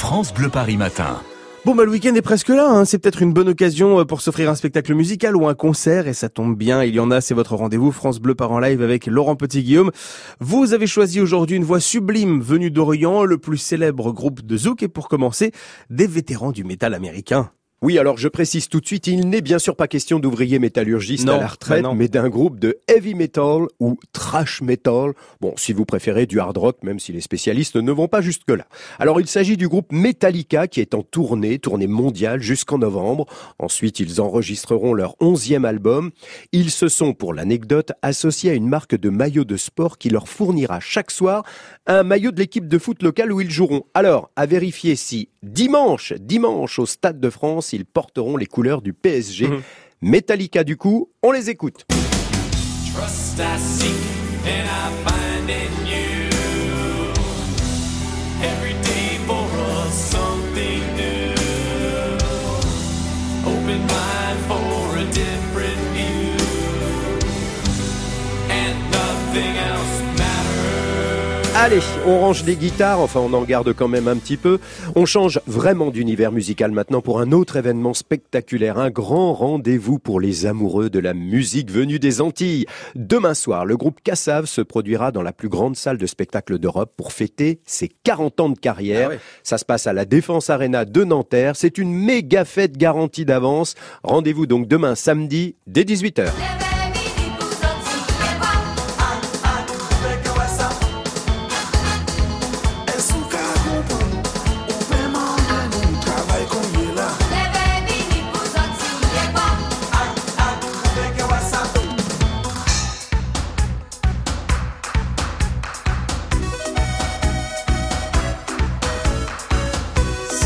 France Bleu Paris Matin. Bon bah le week-end est presque là, hein. c'est peut-être une bonne occasion euh, pour s'offrir un spectacle musical ou un concert et ça tombe bien, il y en a, c'est votre rendez-vous France Bleu par en live avec Laurent Petit-Guillaume. Vous avez choisi aujourd'hui une voix sublime venue d'Orient, le plus célèbre groupe de zouk et pour commencer, des vétérans du métal américain. Oui, alors je précise tout de suite, il n'est bien sûr pas question d'ouvriers métallurgistes Non, à la retraite, bah non. mais d'un groupe de heavy metal ou trash metal. Bon, si vous préférez du hard rock, même si les spécialistes ne vont pas jusque-là. Alors il s'agit du groupe Metallica qui est en tournée, tournée mondiale jusqu'en novembre. Ensuite, ils enregistreront leur onzième album. Ils se sont, pour l'anecdote, associés à une marque de maillots de sport qui leur fournira chaque soir un maillot de l'équipe de foot locale où ils joueront. Alors, à vérifier si dimanche, dimanche au Stade de France, ils porteront les couleurs du PSG. Mhm. Metallica du coup, on les écoute. Trust I seek and I find in you. Allez, on range les guitares, enfin on en garde quand même un petit peu. On change vraiment d'univers musical maintenant pour un autre événement spectaculaire, un grand rendez-vous pour les amoureux de la musique venue des Antilles. Demain soir, le groupe Cassav se produira dans la plus grande salle de spectacle d'Europe pour fêter ses 40 ans de carrière. Ah ouais. Ça se passe à la Défense Arena de Nanterre. C'est une méga fête garantie d'avance. Rendez-vous donc demain samedi dès 18h.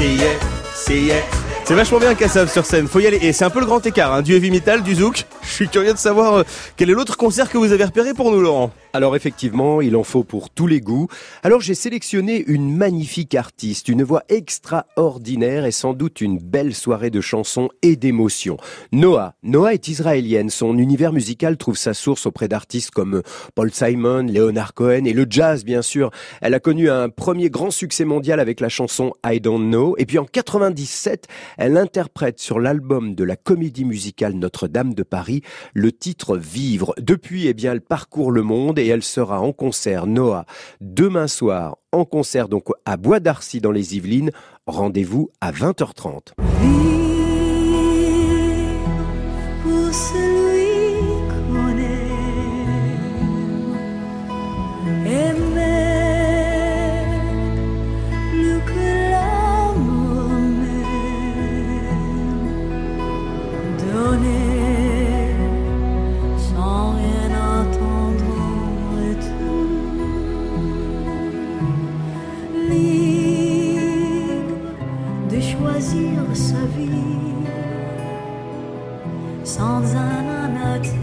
C'est yeah, c'est yeah. C'est vachement bien Kassav sur scène, faut y aller. Et c'est un peu le grand écart, hein, du heavy metal, du zouk. Je suis curieux de savoir euh, quel est l'autre concert que vous avez repéré pour nous Laurent? Alors effectivement, il en faut pour tous les goûts. Alors j'ai sélectionné une magnifique artiste, une voix extraordinaire et sans doute une belle soirée de chansons et d'émotions. Noah. Noah est israélienne. Son univers musical trouve sa source auprès d'artistes comme Paul Simon, Leonard Cohen et le jazz bien sûr. Elle a connu un premier grand succès mondial avec la chanson I Don't Know. Et puis en 97, elle interprète sur l'album de la comédie musicale Notre-Dame de Paris le titre Vivre. Depuis, eh bien, elle parcourt le monde et elle sera en concert, Noah, demain soir, en concert donc à Bois d'Arcy dans les Yvelines. Rendez-vous à 20h30. pour celui choisir sa vie sans un anathème.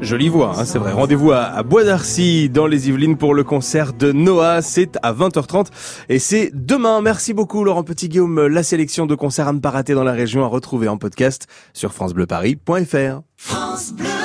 Jolie voix, hein, c'est vrai. Rendez-vous à, à Bois d'Arcy dans les Yvelines pour le concert de Noah. C'est à 20h30 et c'est demain. Merci beaucoup Laurent Petit-Guillaume. La sélection de concerts à ne pas rater dans la région à retrouver en podcast sur francebleuparis.fr. France Bleu.